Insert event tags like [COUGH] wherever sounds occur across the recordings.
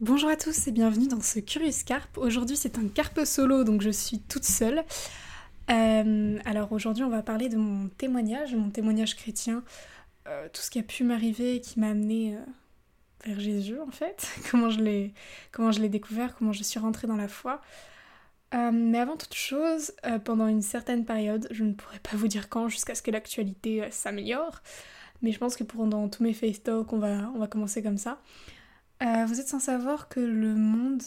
Bonjour à tous et bienvenue dans ce Curious Carpe. Aujourd'hui c'est un carpe solo donc je suis toute seule. Euh, alors aujourd'hui on va parler de mon témoignage, mon témoignage chrétien, euh, tout ce qui a pu m'arriver qui m'a amené euh, vers Jésus en fait, [LAUGHS] comment je l'ai découvert, comment je suis rentrée dans la foi. mais avant toute chose, pendant une certaine période, je ne pourrais pas vous dire quand jusqu'à ce que l'actualité s'améliore, mais je pense que pendant tous mes face talks on on va commencer comme ça. Euh, vous êtes sans savoir que le monde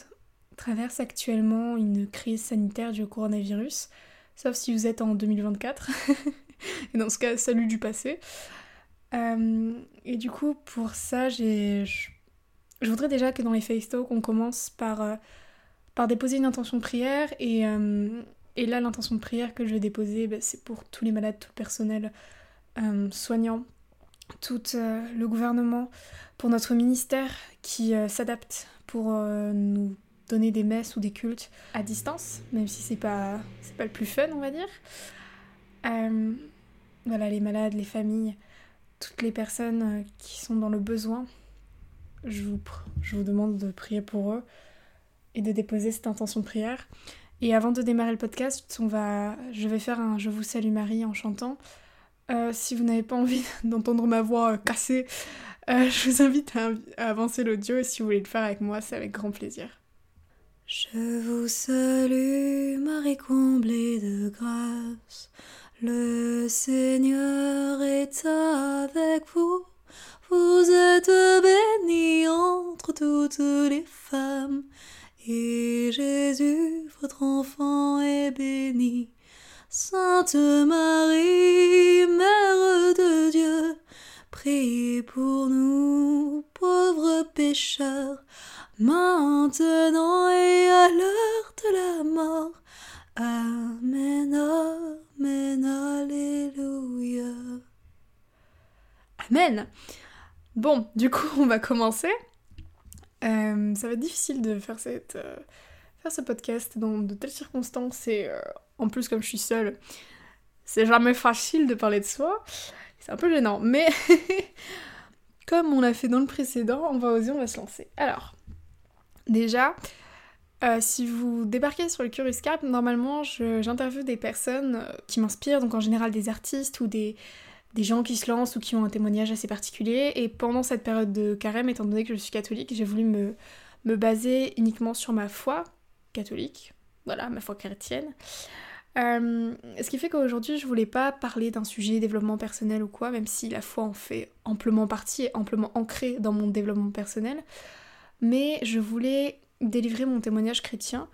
traverse actuellement une crise sanitaire du coronavirus, sauf si vous êtes en 2024. et [LAUGHS] dans ce cas, salut du passé. Euh, et du coup, pour ça, je, voudrais déjà que dans les face talks, on commence par, euh, par déposer une intention de prière. Et, et là, l'intention de prière que je vais déposer, bah, c'est pour tous les malades, tout le personnel soignant, tout le gouvernement, pour notre ministère qui euh, s'adapte pour euh, nous donner des messes ou des cultes à distance, même si c'est pas, c'est pas le plus fun, on va dire. Euh, voilà, les malades, les familles, toutes les personnes qui sont dans le besoin, je vous, je vous demande de prier pour eux et de déposer cette intention de prière. Et avant de démarrer le podcast, on va, je vais faire un Je vous salue Marie en chantant. Si vous n'avez pas envie [LAUGHS] d'entendre ma voix cassée, euh, [LAUGHS] je vous invite à, avancer l'audio et si vous voulez le faire avec moi, c'est avec grand plaisir. Je vous salue, Marie comblée de grâce. Le Seigneur est avec vous. Vous êtes bénie entre toutes les femmes. Et Jésus, votre enfant, est béni. Sainte Marie, Mère de Dieu, Priez pour nous, pauvres pécheurs, maintenant et à l'heure de la mort. Amen, Amen, Alléluia. Amen. Bon, du coup, [LAUGHS] on va commencer. Euh, ça va être difficile de euh, faire ce podcast dans de telles circonstances et euh, en plus, comme je suis seule, c'est jamais facile de parler de soi. C'est un peu gênant, mais [LAUGHS] comme on l'a fait dans le précédent, on va oser, on va se lancer. Alors, déjà, euh, si vous débarquez sur le Curious normalement j'interviewe des personnes euh, qui m'inspirent, donc en général des artistes ou des, gens qui se lancent ou qui ont un témoignage assez particulier. Et pendant cette période de carême, étant donné que je suis catholique, j'ai voulu me baser uniquement sur ma foi catholique, voilà, ma foi chrétienne. Euh, ce qui fait qu'aujourd'hui, je voulais pas parler d'un sujet développement personnel ou quoi, même si la foi en fait amplement partie et amplement ancrée dans mon développement personnel. Mais je voulais délivrer mon témoignage chrétien.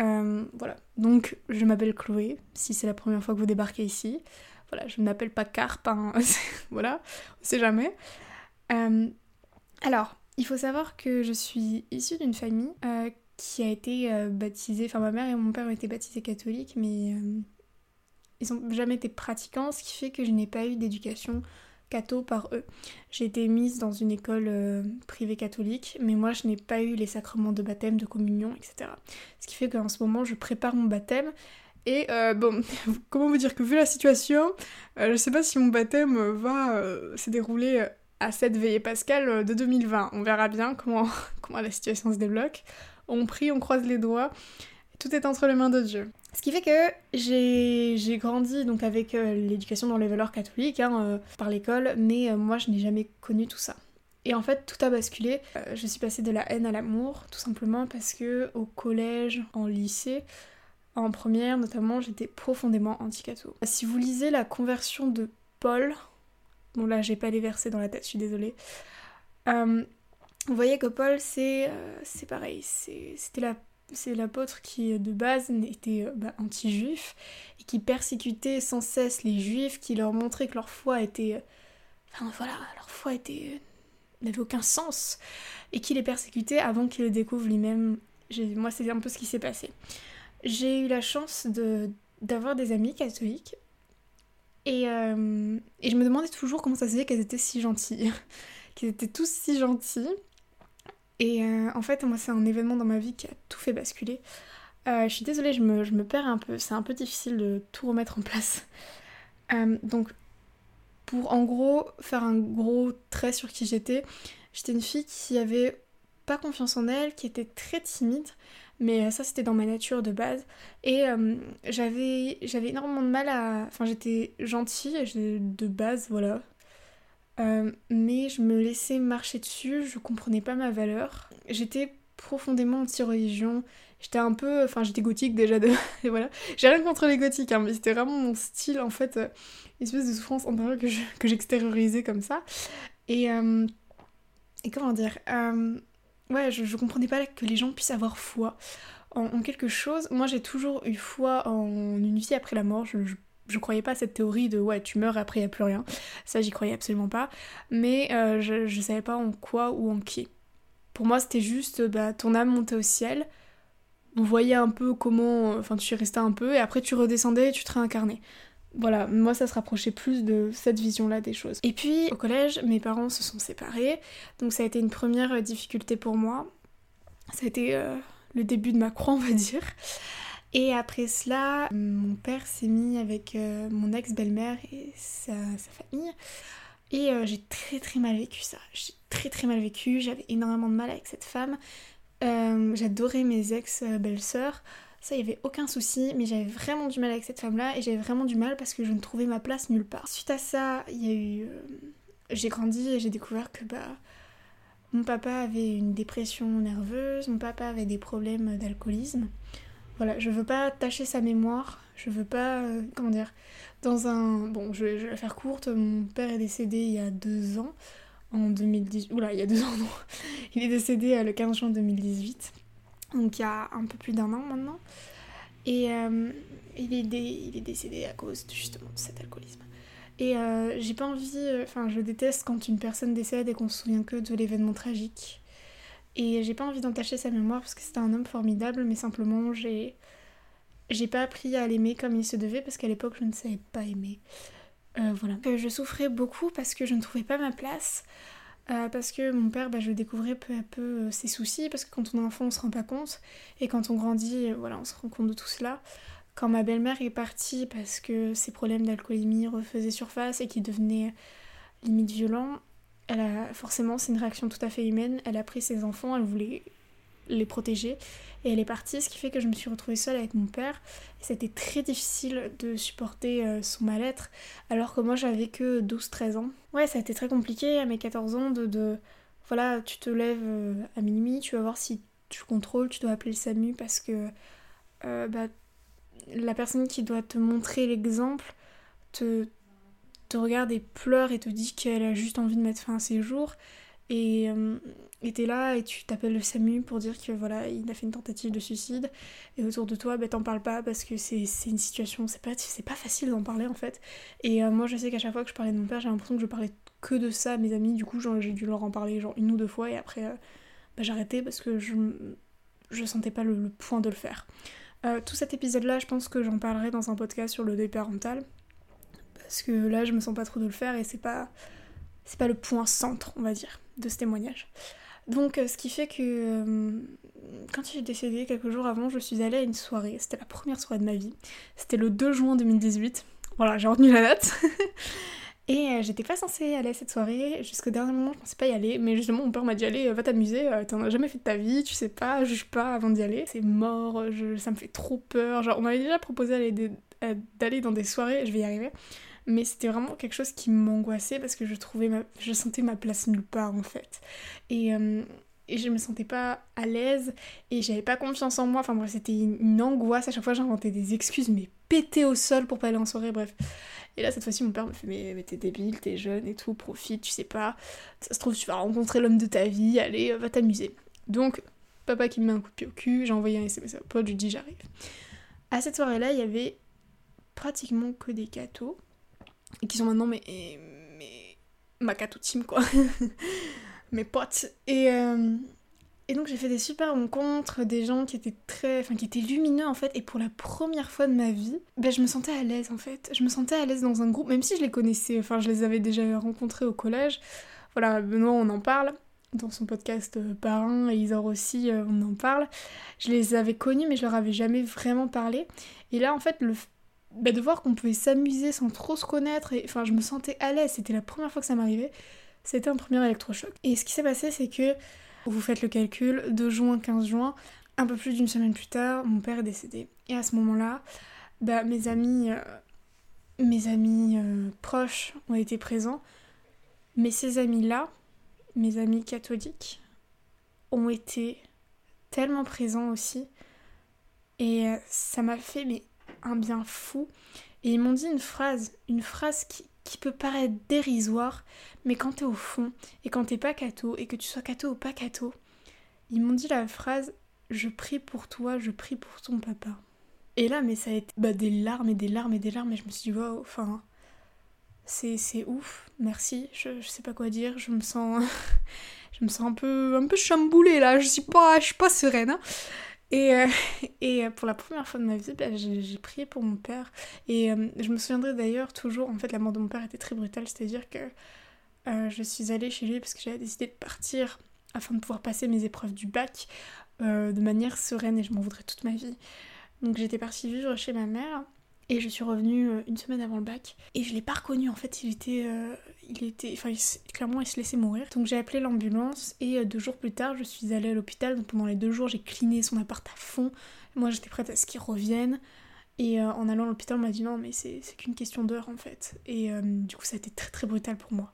Euh, voilà. Donc, je m'appelle Chloé, si c'est la première fois que vous débarquez ici. Voilà, je ne m'appelle pas Carpe, hein. [LAUGHS] voilà, on sait jamais. Euh, alors, il faut savoir que je suis issue d'une famille qui a été euh, baptisé, enfin ma mère et mon père ont été baptisés catholiques, mais euh, ils n'ont jamais été pratiquants, ce qui fait que je n'ai pas eu d'éducation catho par eux. J'ai été mise dans une école euh, privée catholique, mais moi je n'ai pas eu les sacrements de baptême, de communion, etc. Ce qui fait qu'en ce moment je prépare mon baptême. Et bon, [LAUGHS] comment vous dire que vu la situation, je sais pas si mon baptême va se dérouler à cette veillée pascale de 2020. On verra bien comment, [LAUGHS] comment la situation se débloque on prie, on croise les doigts, tout est entre les mains de Dieu. Ce qui fait que j'ai grandi donc avec euh, l'éducation dans les valeurs catholiques, hein, euh, par l'école, mais euh, moi je n'ai jamais connu tout ça. Et en fait, tout a basculé. je suis passée de la haine à l'amour, tout simplement parce que au collège, en lycée, en première notamment, j'étais profondément anti-catho. Si vous lisez la conversion de Paul, bon là j'ai pas les versets dans la tête, je suis désolée, vous voyez que Paul, c'est euh, pareil, c'était c'est l'apôtre qui de base était euh, bah, anti-juif et qui persécutait sans cesse les juifs, qui leur montrait que leur foi était, euh, enfin voilà, leur foi était n'avait aucun sens et qui les persécutait avant qu'il le découvre lui-même. Moi, c'est un peu ce qui s'est passé. J'ai eu la chance d'avoir des amis catholiques et, et je me demandais toujours comment ça se fait qu'elles étaient si gentilles, [LAUGHS] qu'ils étaient tous si gentils et euh, en fait, moi, c'est un événement dans ma vie qui a tout fait basculer. Euh, je suis désolée, je me, perds un peu. C'est un peu difficile de tout remettre en place. [LAUGHS] Euh, donc, pour en gros faire un gros trait sur qui j'étais, j'étais une fille qui avait pas confiance en elle, qui était très timide, mais ça c'était dans ma nature de base. Et j'avais j'avais énormément de mal à... Enfin j'étais gentille de base, voilà. Mais je me laissais marcher dessus, je comprenais pas ma valeur. J'étais profondément anti-religion, J'étais un peu. Enfin, j'étais gothique déjà de. [LAUGHS] Et voilà. J'ai rien contre les gothiques, hein, mais c'était vraiment mon style, en fait. Euh, une espèce de souffrance intérieure [LAUGHS] que, j'extériorisais comme ça. Et. Euh, et comment dire euh, Ouais, je, je, comprenais pas que les gens puissent avoir foi en, quelque chose. Moi, j'ai toujours eu foi en une vie après la mort. Je, croyais pas à cette théorie de ouais, tu meurs après, il a plus rien. Ça, j'y croyais absolument pas. Mais je, je savais pas en quoi ou en qui. Pour moi, c'était juste bah, ton âme montait au ciel on voyait un peu comment. Enfin, tu restais un peu et après tu redescendais et tu te réincarnais. Voilà, moi ça se rapprochait plus de cette vision-là des choses. Et puis au collège, mes parents se sont séparés, donc ça a été une première difficulté pour moi. Ça a été euh, le début de ma croix, on va dire. Et après cela, mon père s'est mis avec euh, mon ex-belle-mère et sa, famille. Et euh, j'ai très très mal vécu ça. J'ai très très mal vécu, j'avais énormément de mal avec cette femme. Euh, j'adorais mes ex-belles-sœurs. Ça, il n'y avait aucun souci, mais j'avais vraiment du mal avec cette femme-là et j'avais vraiment du mal parce que je ne trouvais ma place nulle part. Suite à ça, j'ai grandi et j'ai découvert que bah. Mon papa avait une dépression nerveuse, mon papa avait des problèmes d'alcoolisme. Voilà, je veux pas tâcher sa mémoire, je veux pas. Euh, comment dire Dans un. Bon, je vais la faire courte, mon père est décédé il y a deux ans en 2018. Oula, il y a deux ans, non. [LAUGHS] Il est décédé euh, le 15 juin 2018. Donc il y a un peu plus d'un an maintenant. Et euh, il, est décédé à cause justement de cet alcoolisme. Et j'ai pas envie. Enfin, je déteste quand une personne décède et qu'on se souvient que de l'événement tragique. Et j'ai pas envie d'entacher sa mémoire parce que c'était un homme formidable, mais simplement j'ai. J'ai pas appris à l'aimer comme il se devait parce qu'à l'époque je ne savais pas aimer. Euh, voilà. Je souffrais beaucoup parce que je ne trouvais pas ma place. Euh, parce que mon père, bah, je découvrais peu à peu euh, ses soucis, parce que quand on est enfant, on se rend pas compte, et quand on grandit, voilà, on se rend compte de tout cela. Quand ma belle-mère est partie parce que ses problèmes d'alcoolémie refaisaient surface et qu'il devenait limite violent, elle a forcément, c'est une réaction tout à fait humaine. Elle a pris ses enfants, elle voulait les protéger. Et elle est partie, ce qui fait que je me suis retrouvée seule avec mon père. C'était très difficile de supporter euh, son mal-être, alors que moi j'avais que 12-13 ans. Ouais, ça a été très compliqué à mes 14 ans de... de voilà, tu te lèves euh, à minuit, tu vas voir si tu contrôles, tu dois appeler le SAMU parce que euh, bah, la personne qui doit te montrer l'exemple te, te regarde et pleure et te dit qu'elle a juste envie de mettre fin à ses jours. Et et t'es là et tu t'appelles le SAMU pour dire que voilà, il a fait une tentative de suicide. Et autour de toi, bah, t'en parles pas parce que c'est une situation, c'est pas, facile d'en parler en fait. Et euh, moi, je sais qu'à chaque fois que je parlais de mon père, j'ai l'impression que je parlais que de ça à mes amis. Du coup, j'ai dû leur en parler genre une ou deux fois et après, euh, bah, j'arrêtais parce que je, je sentais pas le, point de le faire. Euh, tout cet épisode-là, je pense que j'en parlerai dans un podcast sur le deuil parental. Parce que là, je me sens pas trop de le faire et c'est pas, c'est pas le point centre, on va dire, de ce témoignage. Donc, euh, ce qui fait que euh, quand il est décédé, quelques jours avant, je suis allée à une soirée. C'était la première soirée de ma vie. C'était le 2 juin 2018. Voilà, j'ai retenu la date. [LAUGHS] Et euh, j'étais pas censée aller à cette soirée, jusqu'au dernier moment je pensais pas y aller, mais justement mon père m'a dit allez va t'amuser, t'en as jamais fait de ta vie, tu sais pas, juge pas avant d'y aller, c'est mort, ça me fait trop peur, genre on m'avait déjà proposé d'aller dans des soirées, je vais y arriver, mais c'était vraiment quelque chose qui m'angoissait parce que je trouvais je sentais ma place nulle part en fait. Et, euh, et je me sentais pas à l'aise et j'avais pas confiance en moi. Enfin bref c'était une, angoisse. À chaque fois j'inventais des excuses mais pété au sol pour pas aller en soirée bref. Et là cette fois-ci mon père me fait mais, t'es débile t'es jeune et tout profite tu sais pas. Ça se trouve tu vas rencontrer l'homme de ta vie allez va t'amuser. Donc papa qui me met un coup de pied au cul j'ai envoyé un SMS à Paul je lui dis j'arrive. À cette soirée là il y avait pratiquement que des cathos et qui sont maintenant mes, mes Makato team quoi, [LAUGHS] mes potes. Et, euh, et donc j'ai fait des super rencontres, des gens qui étaient très, enfin qui étaient lumineux en fait, et pour la première fois de ma vie, ben, je me sentais à l'aise en fait. Je me sentais à l'aise dans un groupe, même si je les connaissais, enfin je les avais déjà rencontrés au collège. Voilà, Benoît on en parle dans son podcast euh, Parrain et Isor aussi, euh, on en parle. Je les avais connus, mais je leur avais jamais vraiment parlé. Et là, en fait, le, bah, de voir qu'on pouvait s'amuser sans trop se connaître, et enfin je me sentais à l'aise, c'était la première fois que ça m'arrivait, c'était un premier électrochoc. Et ce qui s'est passé c'est que Vous faites le calcul, de juin 15 juin, un peu plus d'une semaine plus tard, mon père est décédé. Et à ce moment-là, bah, mes amis, euh, mes amis euh, proches ont été présents, mais ces amis-là, mes amis catholiques, ont été tellement présents aussi. Et euh, ça m'a fait mais, un bien fou. Et ils m'ont dit une phrase, une phrase qui, qui peut paraître dérisoire, mais quand t'es au fond, et quand t'es pas catho, et que tu sois catho ou pas catho, ils m'ont dit la phrase Je prie pour toi, je prie pour ton papa. Et là, mais ça a été bah, des larmes et des larmes et des larmes, et je me suis dit Waouh, enfin, c'est, c'est ouf, merci, je, je sais pas quoi dire, je me sens. [LAUGHS] je me sens un peu, un peu chamboulée là, je suis pas, je suis pas sereine. Hein. Et, euh, [LAUGHS] et pour la première fois de ma vie, bah, j'ai prié pour mon père. Et euh, je me souviendrai d'ailleurs toujours, en fait, la mort de mon père était très brutale, c'est-à-dire que euh, je suis allée chez lui parce que j'avais décidé de partir afin de pouvoir passer mes épreuves du bac de manière sereine et je m'en voudrais toute ma vie. Donc j'étais partie vivre chez ma mère et je suis revenue euh, une semaine avant le bac. Et je l'ai pas reconnu en fait, il était. Euh, il était. Enfin, clairement, il se laissait mourir. Donc j'ai appelé l'ambulance et euh, deux jours plus tard, je suis allée à l'hôpital. Donc pendant les deux jours, j'ai cliné son appart à fond. Moi, j'étais prête à ce qu'il revienne. Et en allant à l'hôpital, on m'a dit non, mais c'est qu'une question d'heure en fait. Et du coup, ça a été très très brutal pour moi.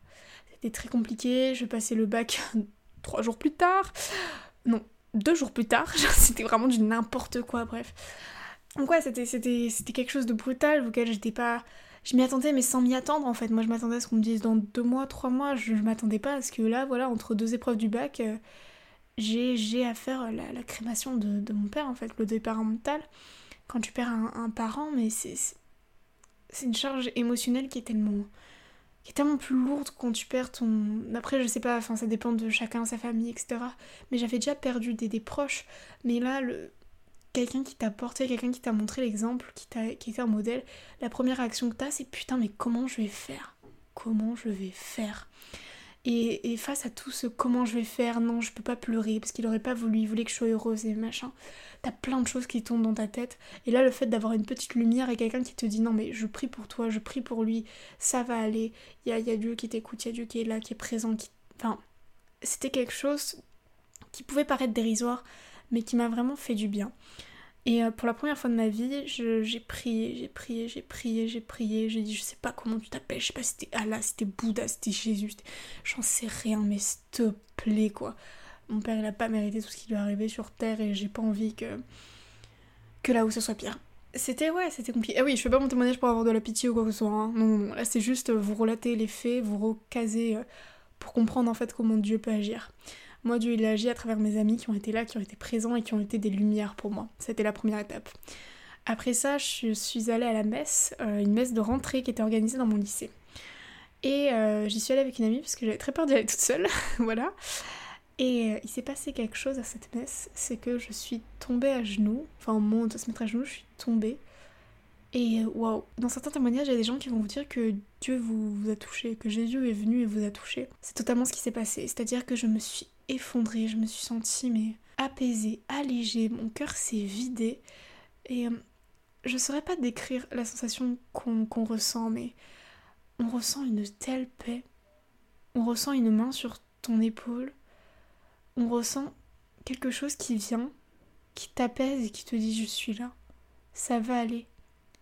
C'était très compliqué. Je passais le bac [LAUGHS] trois jours plus tard. Non, deux jours plus tard. [LAUGHS] C'était vraiment du n'importe quoi, bref. Donc ouais, c'était, quelque chose de brutal auquel j'étais pas... Je m'y attendais mais sans m'y attendre en fait. Moi je m'attendais à ce qu'on me dise dans deux mois, trois mois. Je, m'attendais pas à ce que là, voilà, entre deux épreuves du bac, euh, j'ai, j'ai à faire la, la crémation de, de, mon père en fait, le deuil parental. Quand tu perds un, parent, mais c'est, c'est une charge émotionnelle qui est tellement qui est tellement plus lourde quand tu perds ton... Après, je sais pas, enfin, ça dépend de chacun, sa famille, etc. Mais j'avais déjà perdu des, des proches. Mais là, le quelqu'un qui t'a porté, quelqu'un qui t'a montré l'exemple, qui, t'a, qui était un modèle, la première réaction que t'as, c'est putain, mais comment je vais faire? Comment je vais faire? Et, face à tout ce comment je vais faire, non, je peux pas pleurer parce qu'il aurait pas voulu, il voulait que je sois heureuse et machin. T'as plein de choses qui tombent dans ta tête. Et là, le fait d'avoir une petite lumière et quelqu'un qui te dit non, mais je prie pour toi, je prie pour lui, ça va aller. Il y a, y a Dieu qui t'écoute, il y a Dieu qui est là, qui est présent. Qui... Enfin, c'était quelque chose qui pouvait paraître dérisoire, mais qui m'a vraiment fait du bien. Et euh, pour la première fois de ma vie, j'ai prié, j'ai prié, j'ai prié, j'ai prié, j'ai dit je sais pas comment tu t'appelles, je sais pas si c'était Allah, si c'était Bouddha, si c'était Jésus, j'en sais rien, mais s'il te plaît quoi. Mon père il a pas mérité tout ce qui lui est arrivé sur terre et j'ai pas envie que que là où ce soit pire. C'était ouais, c'était compliqué. Ah oui, je fais pas mon témoignage pour avoir de la pitié ou quoi que ce soit. Hein. Non, là c'est juste vous relater les faits, vous recaser euh, pour comprendre en fait comment Dieu peut agir. Moi, Dieu, il a agi à travers mes amis qui ont été là, qui ont été présents et qui ont été des lumières pour moi. C'était la première étape. Après ça, je suis allée à la messe, euh, une messe de rentrée qui était organisée dans mon lycée. Et euh, j'y suis allée avec une amie parce que j'avais très peur d'y aller toute seule, [LAUGHS] voilà. Et euh, il s'est passé quelque chose à cette messe, c'est que je suis tombée à genoux, enfin on monte à se mettre à genoux, je suis tombée. Et waouh, dans certains témoignages, il y a des gens qui vont vous dire que Dieu vous a touché, que Jésus est venu et vous a touché. C'est totalement ce qui s'est passé, c'est-à-dire que je me suis effondrée, je me suis sentie mais apaisée, allégée, mon cœur s'est vidé. Et euh, je saurais pas décrire la sensation qu'on ressent mais on ressent une telle paix, on ressent une main sur ton épaule, on ressent quelque chose qui vient, qui t'apaise et qui te dit je suis là, ça va aller,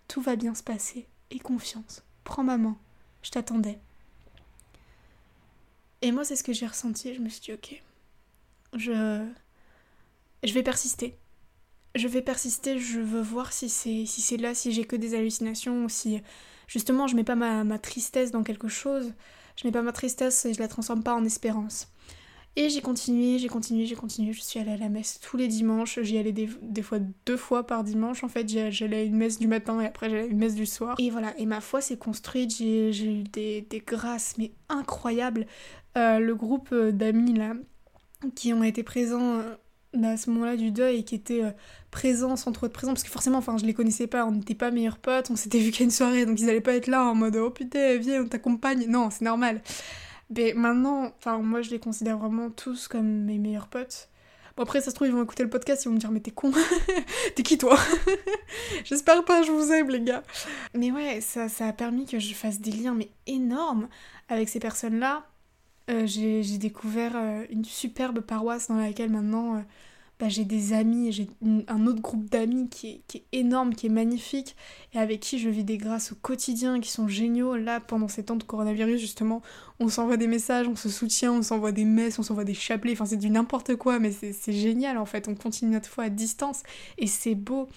tout va bien se passer, et confiance, prends ma main, je t'attendais. Et moi c'est ce que j'ai ressenti, je me suis dit ok, je, je vais persister. Je vais persister, je veux voir si c'est si c'est là, si j'ai que des hallucinations, ou si justement je mets pas ma, ma, tristesse dans quelque chose, je mets pas ma tristesse et je la transforme pas en espérance. Et j'ai continué, j'ai continué, j'ai continué, je suis allée à la messe tous les dimanches, j'y allais des, des, fois deux fois par dimanche en fait, j'allais à une messe du matin et après j'allais à une messe du soir. Et voilà, et ma foi s'est construite, j'ai eu des, des, grâces mais incroyables. Euh, le groupe d'amis là, qui ont été présents euh, à ce moment-là du deuil et qui étaient euh, présents sans trop être présents parce que forcément enfin je les connaissais pas on n'était pas meilleurs potes on s'était vu qu'à une soirée donc ils allaient pas être là en mode oh putain viens on t'accompagne. Non c'est normal. Mais maintenant enfin moi je les considère vraiment tous comme mes meilleurs potes. Bon après ça se trouve ils vont écouter le podcast ils vont me dire mais t'es con. [LAUGHS] T'es qui toi? [LAUGHS] J'espère pas je vous aime les gars. Mais ouais ça, ça a permis que je fasse des liens mais énormes avec ces personnes là Euh, j'ai découvert euh, une superbe paroisse dans laquelle maintenant euh, bah, j'ai des amis, j'ai un autre groupe d'amis qui est, énorme, qui est magnifique, et avec qui je vis des grâces au quotidien qui sont géniaux. Là, pendant ces temps de coronavirus, justement, on s'envoie des messages, on se soutient, on s'envoie des messes, on s'envoie des chapelets, enfin c'est du n'importe quoi, mais c'est génial en fait, on continue notre foi à distance, et c'est beau.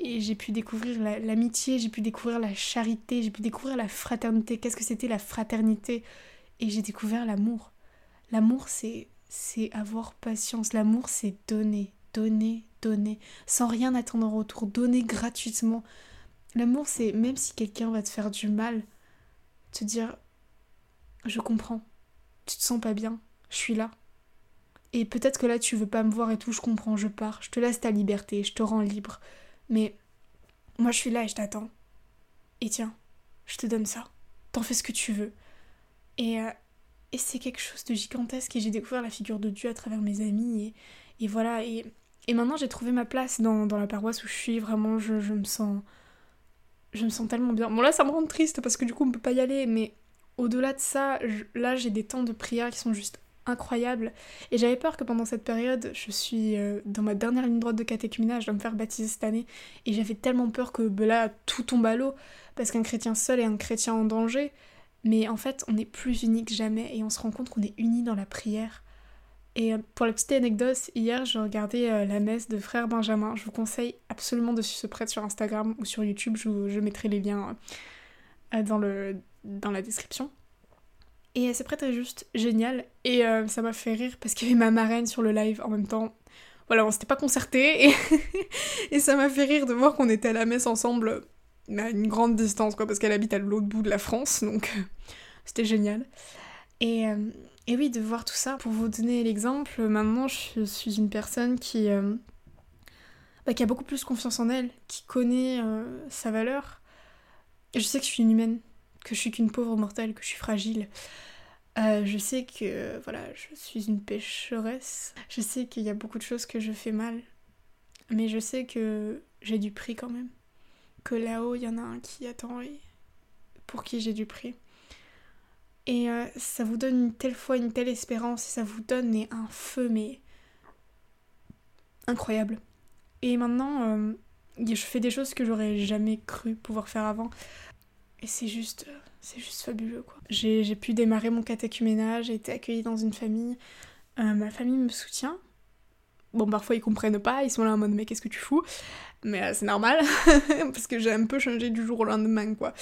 Et j'ai pu découvrir l'amitié, j'ai pu découvrir la charité, j'ai pu découvrir la fraternité. Qu'est-ce que c'était la fraternité? Et j'ai découvert l'amour. L'amour, c'est c'est avoir patience. L'amour, c'est donner, donner, donner, sans rien attendre en retour, donner gratuitement. L'amour, c'est même si quelqu'un va te faire du mal, te dire Je comprends, tu te sens pas bien, je suis là. Et peut-être que là, tu veux pas me voir et tout, je comprends, je pars, je te laisse ta liberté, je te rends libre. Mais moi, je suis là et je t'attends. Et tiens, je te donne ça. T'en fais ce que tu veux. Et euh, et c'est quelque chose de gigantesque et j'ai découvert la figure de Dieu à travers mes amis et, voilà. Et, maintenant j'ai trouvé ma place dans, la paroisse où je suis, vraiment je, me sens... Je me sens tellement bien. Bon là ça me rend triste parce que du coup on peut pas y aller, mais au-delà de ça, là j'ai des temps de prière qui sont juste incroyables. Et j'avais peur que pendant cette période, je suis euh, dans ma dernière ligne droite de catéchuménage, je dois me faire baptiser cette année, et j'avais tellement peur que ben là tout tombe à l'eau, parce qu'un chrétien seul est un chrétien en danger. Mais en fait, on est plus unis que jamais et on se rend compte qu'on est unis dans la prière. Et euh, pour la petite anecdote, hier, je regardais euh, la messe de frère Benjamin. Je vous conseille absolument de se prêter sur Instagram ou sur YouTube. Je, mettrai les liens euh, dans, la description. Et ce prêtre est juste génial. Et ça m'a fait rire parce qu'il y avait ma marraine sur le live en même temps. Voilà, on s'était pas concerté. [LAUGHS] Et ça m'a fait rire de voir qu'on était à la messe ensemble à une grande distance, quoi, parce qu'elle habite à l'autre bout de la France, donc euh, [LAUGHS] c'était génial. Et, euh, et, oui, de voir tout ça, pour vous donner l'exemple, maintenant je suis une personne qui, euh, bah, qui a beaucoup plus confiance en elle, qui connaît sa valeur. Et je sais que je suis une humaine, que je suis qu'une pauvre mortelle, que je suis fragile. je sais que voilà, je suis une pécheresse. Je sais qu'il y a beaucoup de choses que je fais mal. Mais je sais que j'ai du prix quand même que là-haut, il y en a un qui attend et pour qui j'ai du prix. Et euh, ça vous donne une telle foi, une telle espérance, et ça vous donne un feu, mais incroyable. Et maintenant, euh, je fais des choses que j'aurais jamais cru pouvoir faire avant. Et c'est juste, c'est juste fabuleux, quoi. J'ai pu démarrer mon catéchuménage, j'ai été accueillie dans une famille. Euh, ma famille me soutient. Bon, parfois ils comprennent pas, ils sont là en mode mais qu'est-ce que tu fous? Mais euh, c'est normal, [LAUGHS] parce que j'ai un peu changé du jour au lendemain, quoi.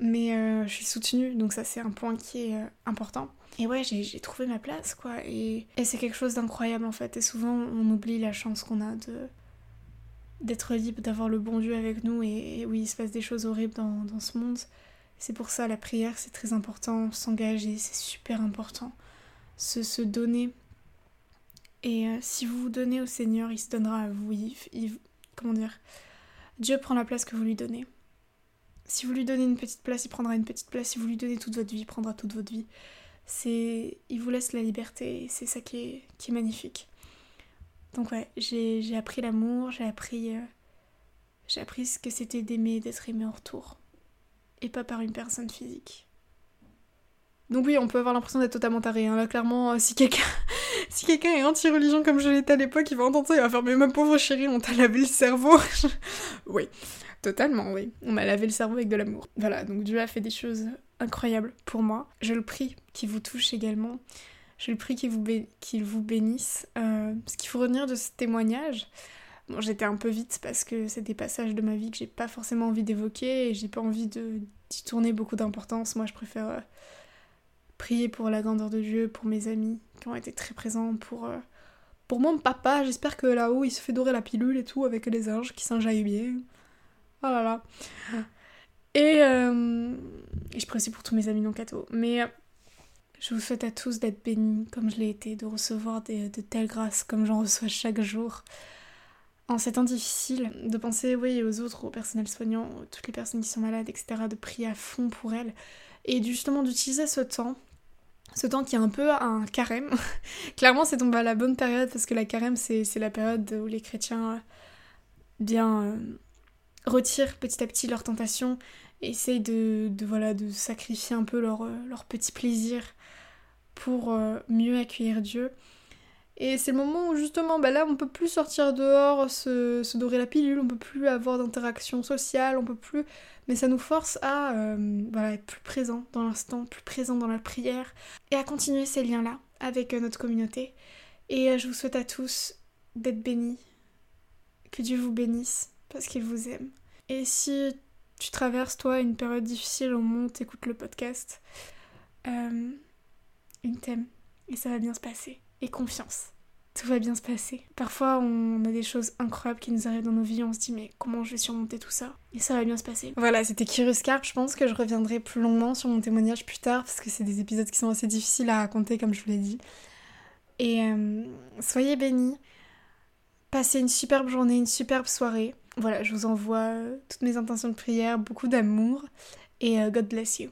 Mais euh, je suis soutenue, donc ça c'est un point qui est euh, important. Et ouais, j'ai trouvé ma place, quoi. Et, c'est quelque chose d'incroyable, en fait. Et souvent, on oublie la chance qu'on a de d'être libre, d'avoir le bon Dieu avec nous. Et, oui, il se passe des choses horribles dans, dans ce monde. C'est pour ça, la prière, c'est très important. S'engager, c'est super important. Se, se donner. Et si vous vous donnez au Seigneur, il se donnera à vous. comment dire, Dieu prend la place que vous lui donnez. Si vous lui donnez une petite place, il prendra une petite place. Si vous lui donnez toute votre vie, il prendra toute votre vie. C'est, il vous laisse la liberté. C'est ça qui est, qui est magnifique. Donc ouais, j'ai appris l'amour, j'ai appris, euh, j'ai appris ce que c'était d'aimer, d'être aimé en retour, et pas par une personne physique. Donc oui, on peut avoir l'impression d'être totalement taré. Hein. Là, clairement, euh, si quelqu'un [LAUGHS] si est anti-religion comme je l'étais à l'époque, il va entendre ça, il va faire Mais ma pauvre chérie, on t'a lavé le cerveau. [LAUGHS] oui, totalement, oui. On m'a lavé le cerveau avec de l'amour. Voilà, donc Dieu a fait des choses incroyables pour moi. Je le prie qu'il vous touche également. Je le prie qu'il vous, vous, bénisse. Euh, ce qu'il faut retenir de ce témoignage, bon, j'étais un peu vite parce que c'est des passages de ma vie que j'ai pas forcément envie d'évoquer et j'ai pas envie d'y tourner beaucoup d'importance. Moi, je préfère. Euh, prier pour la grandeur de Dieu, pour mes amis qui ont été très présents, pour, euh, pour mon papa. J'espère que là-haut il se fait dorer la pilule et tout avec les anges qui s'enjaillent bien. Oh là là. Et, euh, et je prie pour tous mes amis non cathos. Mais euh, je vous souhaite à tous d'être bénis comme je l'ai été, de recevoir de telles grâces comme j'en reçois chaque jour. En ces temps difficiles, de penser oui, aux autres, au personnel soignant, toutes les personnes qui sont malades, etc., de prier à fond pour elles. Et justement d'utiliser ce temps ce temps qui est un peu un carême. [LAUGHS] Clairement, c'est tombé à la bonne période parce que la carême, c'est la période où les chrétiens euh, bien euh, retirent petit à petit leurs tentations essayent de, voilà, de sacrifier un peu leur, euh, petit plaisir pour mieux accueillir Dieu. Et c'est le moment où justement, bah là, on peut plus sortir dehors, se, se dorer la pilule, on peut plus avoir d'interaction sociale, on peut plus. Mais ça nous force à euh, voilà, être plus présent dans l'instant, plus présent dans la prière, et à continuer ces liens-là avec euh, notre communauté. Et je vous souhaite à tous d'être bénis, que Dieu vous bénisse, parce qu'il vous aime. Et si tu traverses, toi, une période difficile au moment où t'écoutes le podcast, euh, une thème, et ça va bien se passer et confiance. Tout va bien se passer. Parfois, on a des choses incroyables qui nous arrivent dans nos vies, on se dit mais comment je vais surmonter tout ça? Et ça va bien se passer. Voilà, c'était Curious Carp. Je pense que je reviendrai plus longuement sur mon témoignage plus tard parce que c'est des épisodes qui sont assez difficiles à raconter, comme je vous l'ai dit. Et euh, soyez bénis. Passez une superbe journée, une superbe soirée. Voilà, je vous envoie toutes mes intentions de prière, beaucoup d'amour et euh, God bless you.